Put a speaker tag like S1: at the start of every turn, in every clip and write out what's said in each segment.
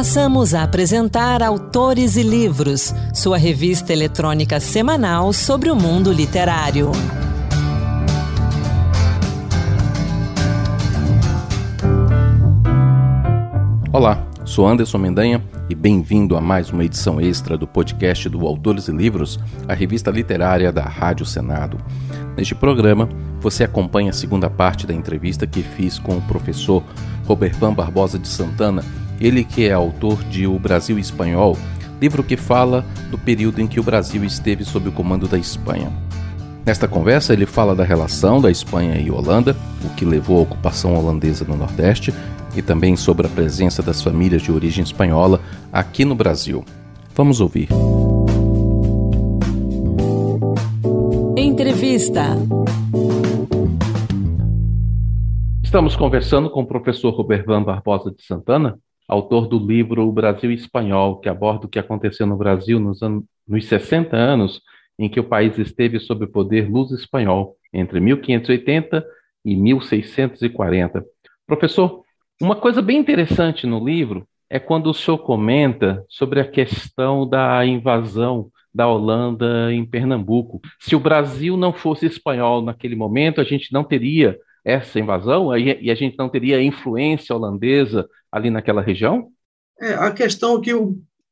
S1: Passamos a apresentar Autores e Livros, sua revista eletrônica semanal sobre o mundo literário.
S2: Olá, sou Anderson Mendanha e bem-vindo a mais uma edição extra do podcast do Autores e Livros, a revista literária da Rádio Senado. Neste programa, você acompanha a segunda parte da entrevista que fiz com o professor Robervan Barbosa de Santana, ele que é autor de O Brasil Espanhol, livro que fala do período em que o Brasil esteve sob o comando da Espanha. Nesta conversa, ele fala da relação da Espanha e Holanda, o que levou à ocupação holandesa no Nordeste, e também sobre a presença das famílias de origem espanhola aqui no Brasil. Vamos ouvir.
S1: Entrevista.
S2: Estamos conversando com o professor Robervan Barbosa de Santana, autor do livro O Brasil Espanhol, que aborda o que aconteceu no Brasil nos, nos 60 anos em que o país esteve sob o poder luz espanhol, entre 1580 e 1640. Professor, uma coisa bem interessante no livro é quando o senhor comenta sobre a questão da invasão da Holanda em Pernambuco. Se o Brasil não fosse espanhol naquele momento, a gente não teria essa invasão e a gente não teria influência holandesa ali naquela região?
S3: É, a questão é que,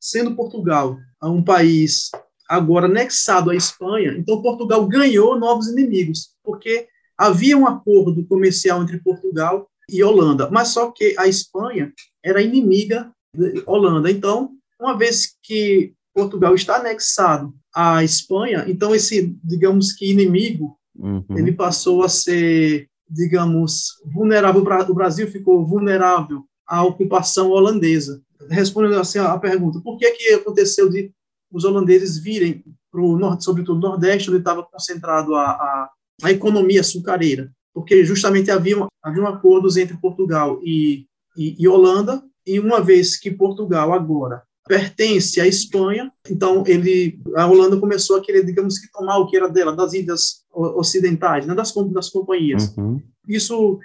S3: sendo Portugal um país agora anexado à Espanha, então Portugal ganhou novos inimigos, porque havia um acordo comercial entre Portugal e Holanda, mas só que a Espanha era inimiga da Holanda. Então, uma vez que Portugal está anexado à Espanha, então esse, digamos que inimigo, uhum. ele passou a ser, digamos, vulnerável. O Brasil ficou vulnerável à ocupação holandesa. Respondendo assim a pergunta, por que que aconteceu de os holandeses virem para o norte, sobretudo nordeste, onde estava concentrado a, a, a economia açucareira? Porque justamente havia, havia acordos entre Portugal e, e, e Holanda, e uma vez que Portugal agora pertence à Espanha, então ele, a Holanda começou a querer, digamos que tomar o que era dela, das ilhas ocidentais, né, das, das companhias. Uhum. Isso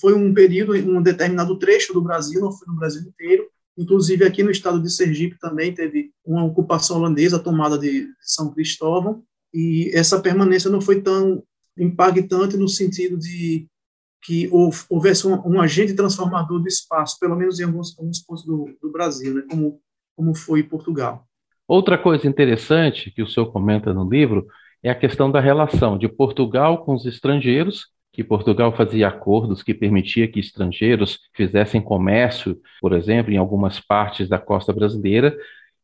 S3: foi um período, um determinado trecho do Brasil, não foi no Brasil inteiro, inclusive aqui no estado de Sergipe também teve uma ocupação holandesa, tomada de São Cristóvão, e essa permanência não foi tão impactante no sentido de que houvesse um, um, agente transformador do espaço, pelo menos em alguns, alguns pontos do, do Brasil, né, como como foi Portugal.
S2: Outra coisa interessante que o senhor comenta no livro é a questão da relação de Portugal com os estrangeiros, que Portugal fazia acordos que permitia que estrangeiros fizessem comércio, por exemplo, em algumas partes da costa brasileira,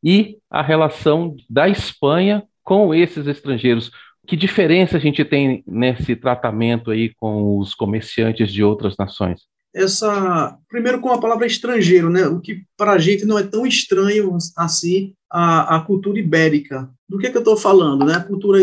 S2: e a relação da Espanha com esses estrangeiros. Que diferença a gente tem nesse tratamento aí com os comerciantes de outras nações?
S3: Essa primeiro com a palavra estrangeiro, né? O que para a gente não é tão estranho assim a, a cultura ibérica. Do que, que eu estou falando, né? A cultura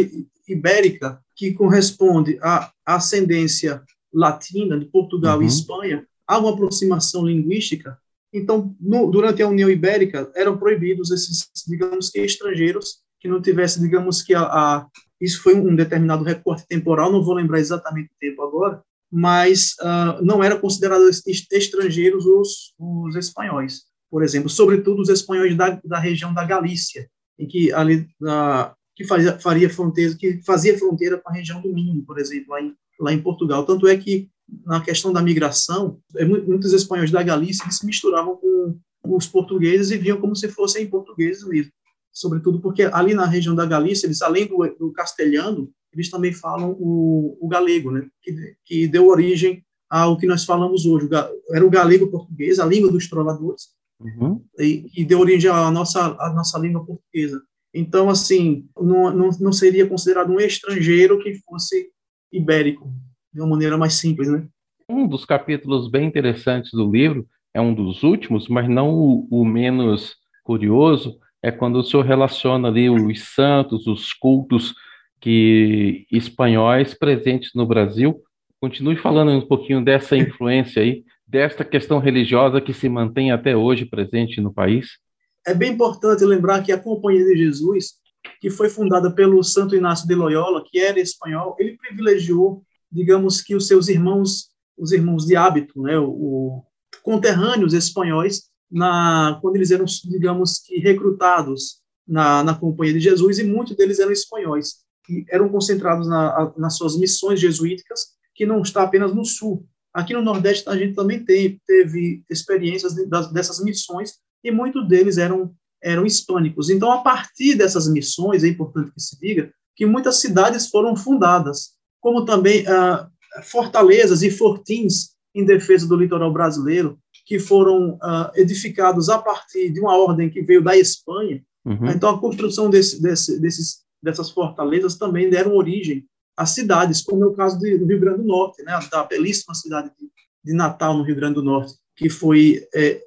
S3: ibérica que corresponde à ascendência latina de Portugal uhum. e Espanha, há uma aproximação linguística. Então, no, durante a União Ibérica eram proibidos esses, digamos que estrangeiros que não tivessem, digamos que a, a isso foi um determinado recorte temporal, não vou lembrar exatamente o tempo agora, mas uh, não eram considerados estrangeiros os, os espanhóis, por exemplo, sobretudo os espanhóis da, da região da Galícia, em que ali uh, que fazia, faria fronteira, que fazia fronteira com a região do Minho, por exemplo, lá em, lá em Portugal. Tanto é que na questão da migração, é, muitos espanhóis da Galícia se misturavam com os portugueses e viam como se fossem portugueses mesmo. Sobretudo porque ali na região da Galícia, eles além do, do castelhano, eles também falam o, o galego, né? Que, que, deu origem ao que nós falamos hoje. O, era o galego português, a língua dos trovadores, uhum. e, e, deu origem à nossa, à nossa língua portuguesa. Então, assim, não, não, não seria considerado um estrangeiro que fosse ibérico, de uma maneira mais simples, né?
S2: Um dos capítulos bem interessantes do livro, é um dos últimos, mas não o, o menos curioso, é quando o senhor relaciona ali os santos, os cultos que espanhóis presentes no Brasil. Continue falando um pouquinho dessa influência aí, desta questão religiosa que se mantém até hoje presente no país.
S3: É bem importante lembrar que a Companhia de Jesus, que foi fundada pelo Santo Inácio de Loyola, que era espanhol, ele privilegiou, digamos que os seus irmãos, os irmãos de hábito, né, o, conterrâneos espanhóis, na, quando eles eram, digamos que, recrutados na, na Companhia de Jesus, e muitos deles eram espanhóis, que eram concentrados na, nas suas missões jesuíticas, que não está apenas no sul. Aqui no Nordeste a gente também tem, teve experiências dessas missões, e muitos deles eram, eram hispânicos. Então, a partir dessas missões, é importante que se diga, que muitas cidades foram fundadas, como também ah, fortalezas e fortins em defesa do litoral brasileiro, que foram uh, edificados a partir de uma ordem que veio da Espanha. Uhum. Então, a construção desse, desse, desses, dessas fortalezas também deram origem a cidades, como é o caso de, do Rio Grande do Norte, né, da belíssima cidade de, de Natal, no Rio Grande do Norte, que foi é,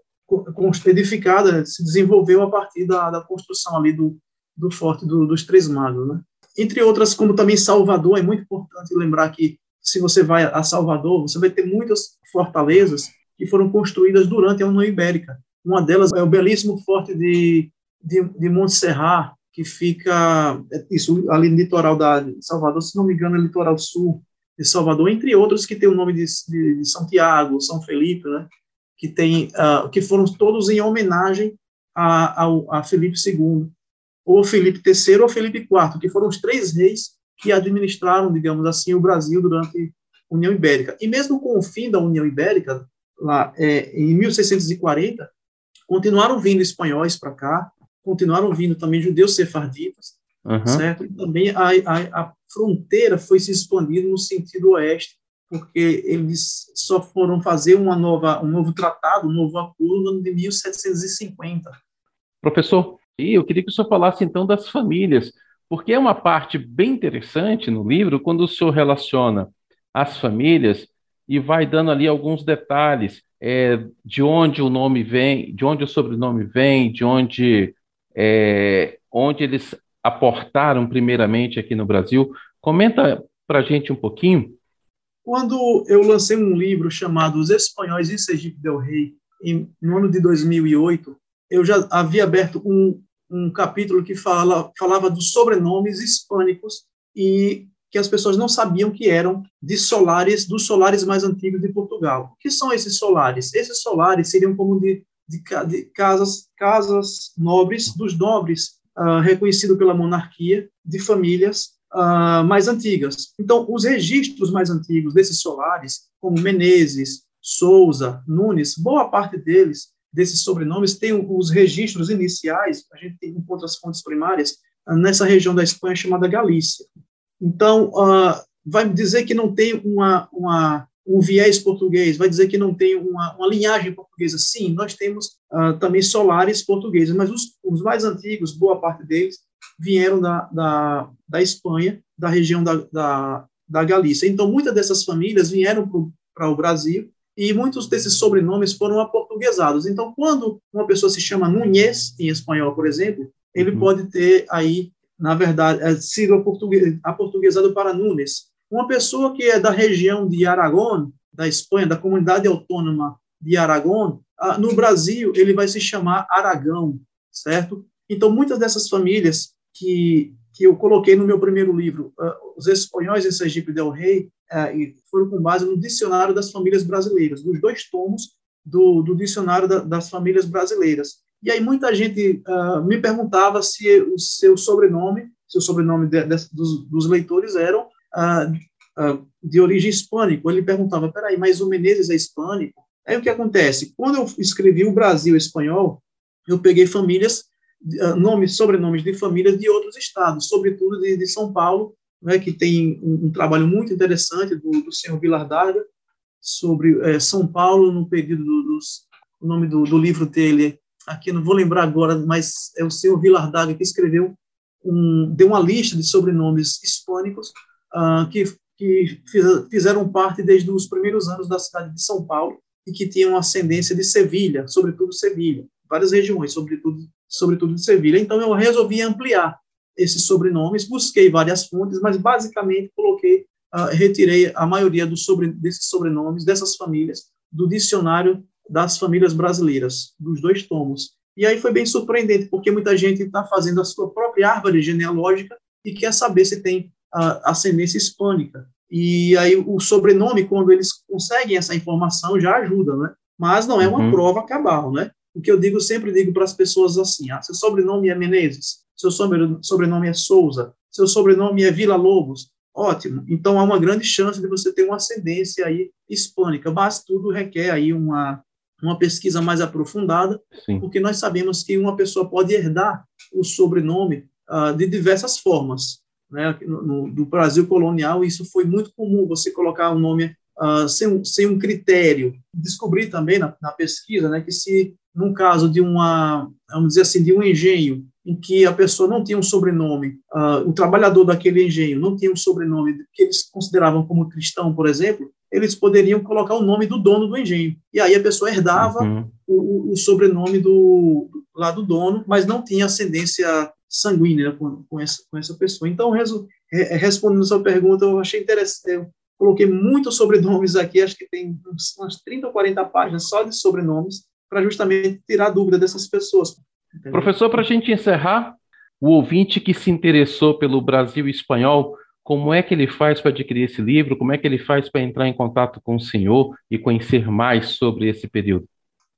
S3: edificada, se desenvolveu a partir da, da construção ali do, do Forte do, dos Três Magos. Né? Entre outras, como também Salvador, é muito importante lembrar que se você vai a Salvador, você vai ter muitas fortalezas que foram construídas durante a União Ibérica. Uma delas é o belíssimo forte de, de, de Montserrat, que fica é, isso ali no litoral da Salvador, se não me engano, é litoral sul de Salvador, entre outros que tem o nome de, de, de Santiago, São Felipe, né? que tem uh, que foram todos em homenagem a, a, a Felipe II, ou Felipe III ou Felipe IV, que foram os três reis que administraram, digamos assim, o Brasil durante a União Ibérica. E mesmo com o fim da União Ibérica, lá é, em 1640, continuaram vindo espanhóis para cá, continuaram vindo também judeus sefarditas, uhum. certo? E também a, a, a, fronteira foi se expandindo no sentido oeste, porque eles só foram fazer uma nova, um novo tratado, um novo acordo no ano de 1750.
S2: Professor, eu queria que o senhor falasse então das famílias, porque é uma parte bem interessante no livro quando o senhor relaciona as famílias e vai dando ali alguns detalhes é, de onde o nome vem, de onde o sobrenome vem, de onde, é, onde eles aportaram primeiramente aqui no Brasil. Comenta para a gente um pouquinho.
S3: Quando eu lancei um livro chamado Os Espanhóis em Sergipe del Rei, em, no ano de 2008, eu já havia aberto um, um capítulo que fala, falava dos sobrenomes hispânicos e que as pessoas não sabiam que eram de solares, dos solares mais antigos de Portugal. O que são esses solares? Esses solares seriam como de, de, de casas, casas nobres, dos nobres, uh, reconhecido pela monarquia, de famílias uh, mais antigas. Então, os registros mais antigos desses solares, como Menezes, Souza, Nunes, boa parte deles desses sobrenomes tem os registros iniciais, a gente encontra as fontes primárias, ah, nessa região da Espanha chamada Galícia. Então, uh, vai dizer que não tem uma, uma, um viés português, vai dizer que não tem uma, uma linhagem portuguesa. Sim, nós temos uh, também solares portugueses, mas os, os, mais antigos, boa parte deles, vieram da, da, da Espanha, da região da, da, da Galícia. Então, muitas dessas famílias vieram para o Brasil e muitos desses sobrenomes foram aportuguesados. Então, quando uma pessoa se chama Núñez, em espanhol, por exemplo, ele uhum. pode ter aí, na verdade, é, sido aportuguesado para Nunes. Uma pessoa que é da região de Aragón, da Espanha, da comunidade autônoma de Aragón, no Brasil ele vai se chamar Aragão, certo? Então, muitas dessas famílias que, que eu coloquei no meu primeiro livro, uh, Os Espanhóis em Sergipe del Rei, uh, foram com base no Dicionário das Famílias Brasileiras, dos dois tomos do, do Dicionário da, das Famílias Brasileiras. E aí muita gente uh, me perguntava se o seu sobrenome, se o sobrenome de, de, dos, dos, leitores eram de origem hispânica. Ele perguntava, peraí, mas o Menezes é hispânico? Aí o que acontece? Quando eu escrevi o Brasil espanhol, eu peguei famílias nomes, sobrenomes de famílias de outros estados, sobretudo de, de São Paulo, né, que tem um, um, trabalho muito interessante do, do senhor Vilar Darga sobre é, São Paulo no período dos, o nome do, do, livro dele aqui não vou lembrar agora, mas é o senhor Vilar Darga que escreveu um, deu uma lista de sobrenomes hispânicos uh, que, que fizeram parte desde os primeiros anos da cidade de São Paulo e que tinham ascendência de Sevilha, sobretudo Sevilha, várias regiões, sobretudo sobretudo de Sevilha. Então, eu resolvi ampliar esses sobrenomes, busquei várias fontes, mas basicamente coloquei, uh, retirei a maioria sobre, desses sobrenomes, dessas famílias, do dicionário das famílias brasileiras, dos dois tomos. E aí foi bem surpreendente, porque muita gente está fazendo a sua própria árvore genealógica e quer saber se tem uh, ascendência hispânica. E aí o sobrenome, quando eles conseguem essa informação, já ajuda, né? Mas não é uma uhum. prova cabal, né? o que eu digo, sempre digo para as pessoas assim: ah, seu sobrenome é Menezes, seu sobrenome é Souza, seu sobrenome é Vila Lobos. Ótimo. Então há uma grande chance de você ter uma ascendência aí hispânica, mas tudo requer aí uma uma pesquisa mais aprofundada, Sim. porque nós sabemos que uma pessoa pode herdar o sobrenome uh, de diversas formas. Né? No, no, no, Brasil colonial, isso foi muito comum, você colocar um nome uh, sem, um, sem um critério. Descobri também na, na pesquisa né, que se, num caso de uma, vamos dizer assim, de um engenho, em que a pessoa não tinha um sobrenome, uh, o trabalhador daquele engenho não tinha um sobrenome que eles consideravam como cristão, por exemplo, eles poderiam colocar o nome do dono do engenho. E aí a pessoa herdava uhum. o, o, sobrenome do, lá do dono, mas não tinha ascendência sanguínea com, com, essa, com essa pessoa. Então, resu, re, respondendo a sua pergunta, eu achei interessante. Eu coloquei muitos sobrenomes aqui, acho que tem umas 30 ou 40 páginas só de sobrenomes, para justamente tirar a dúvida dessas pessoas.
S2: Entendeu? Professor, para a gente encerrar, o ouvinte que se interessou pelo Brasil espanhol como é que ele faz para adquirir esse livro? Como é que ele faz para entrar em contato com o senhor e conhecer mais sobre esse período?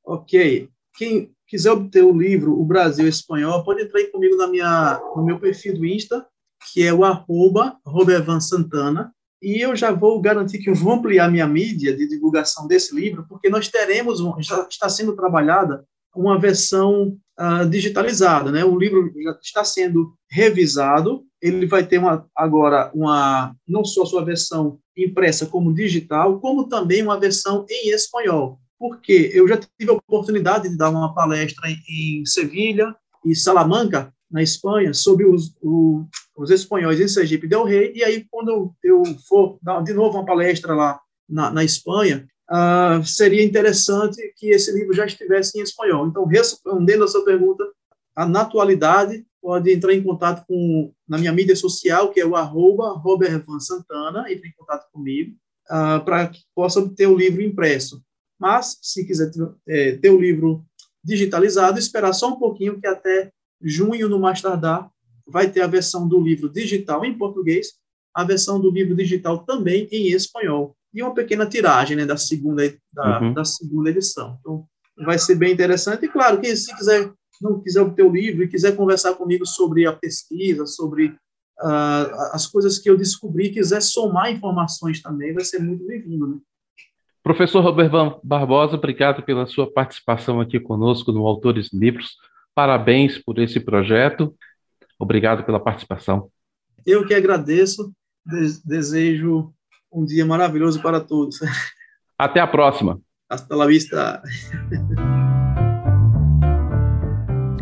S3: Ok. Quem quiser obter o livro O Brasil Espanhol, pode entrar aí comigo na minha, no meu perfil do Insta, que é o arroba Robervan Santana. E eu já vou garantir que eu vou ampliar minha mídia de divulgação desse livro, porque nós teremos, já está sendo trabalhada uma versão uh, digitalizada. Né? O livro já está sendo revisado ele vai ter uma, agora uma não só sua versão impressa como digital, como também uma versão em espanhol. Porque eu já tive a oportunidade de dar uma palestra em, em Sevilha e Salamanca, na Espanha, sobre os, o, os espanhóis em Sergipe del Rei, e aí quando eu for dar de novo uma palestra lá na, na Espanha, uh, seria interessante que esse livro já estivesse em espanhol. Então, respondendo a sua pergunta, a, na atualidade, pode entrar em contato com na minha mídia social, que é o arroba Robert Van Santana, entre em contato comigo, uh, para que possa obter o livro impresso. Mas, se quiser ter, é, ter o livro digitalizado, esperar só um pouquinho, que até junho, no mais tardar, vai ter a versão do livro digital em português, a versão do livro digital também em espanhol, e uma pequena tiragem né, da, segunda, da, uhum. da segunda edição. Então, vai ser bem interessante. E, claro, que se quiser não quiser obter o livro e quiser conversar comigo sobre a pesquisa, sobre uh, as coisas que eu descobri, quiser somar informações também, vai ser muito bem-vindo. Né?
S2: Professor Robert Barbosa, obrigado pela sua participação aqui conosco no Autores Livros. Parabéns por esse projeto. Obrigado pela participação.
S3: Eu que agradeço. Desejo um dia maravilhoso para todos.
S2: Até a próxima.
S3: Hasta la vista.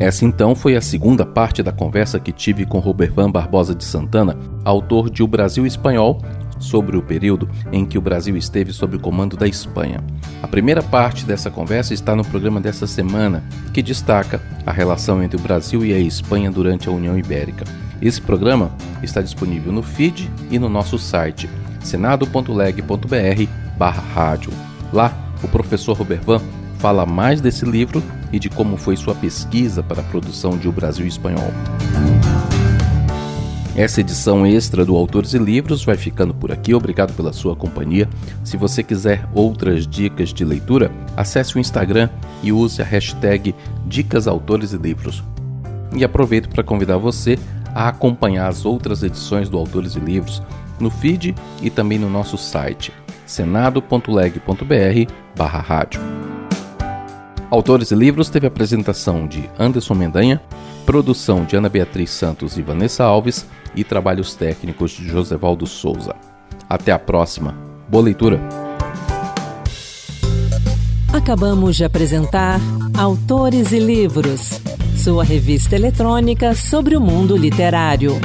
S4: Essa então foi a segunda parte da conversa que tive com Robervan Barbosa de Santana, autor de O Brasil Espanhol, sobre o período em que o Brasil esteve sob o comando da Espanha. A primeira parte dessa conversa está no programa dessa semana, que destaca a relação entre o Brasil e a Espanha durante a União Ibérica. Esse programa está disponível no feed e no nosso site senado.leg.br/rádio. Lá, o professor Robervan fala mais desse livro e de como foi sua pesquisa para a produção de O Brasil Espanhol. Essa edição extra do Autores e Livros vai ficando por aqui. Obrigado pela sua companhia. Se você quiser outras dicas de leitura, acesse o Instagram e use a hashtag Dicas Autores e Livros. E aproveito para convidar você a acompanhar as outras edições do Autores e Livros no feed e também no nosso site senado.leg.br/rádio. Autores e Livros teve apresentação de Anderson Mendanha, produção de Ana Beatriz Santos e Vanessa Alves e trabalhos técnicos de Josevaldo Souza. Até a próxima. Boa leitura!
S1: Acabamos de apresentar Autores e Livros, sua revista eletrônica sobre o mundo literário.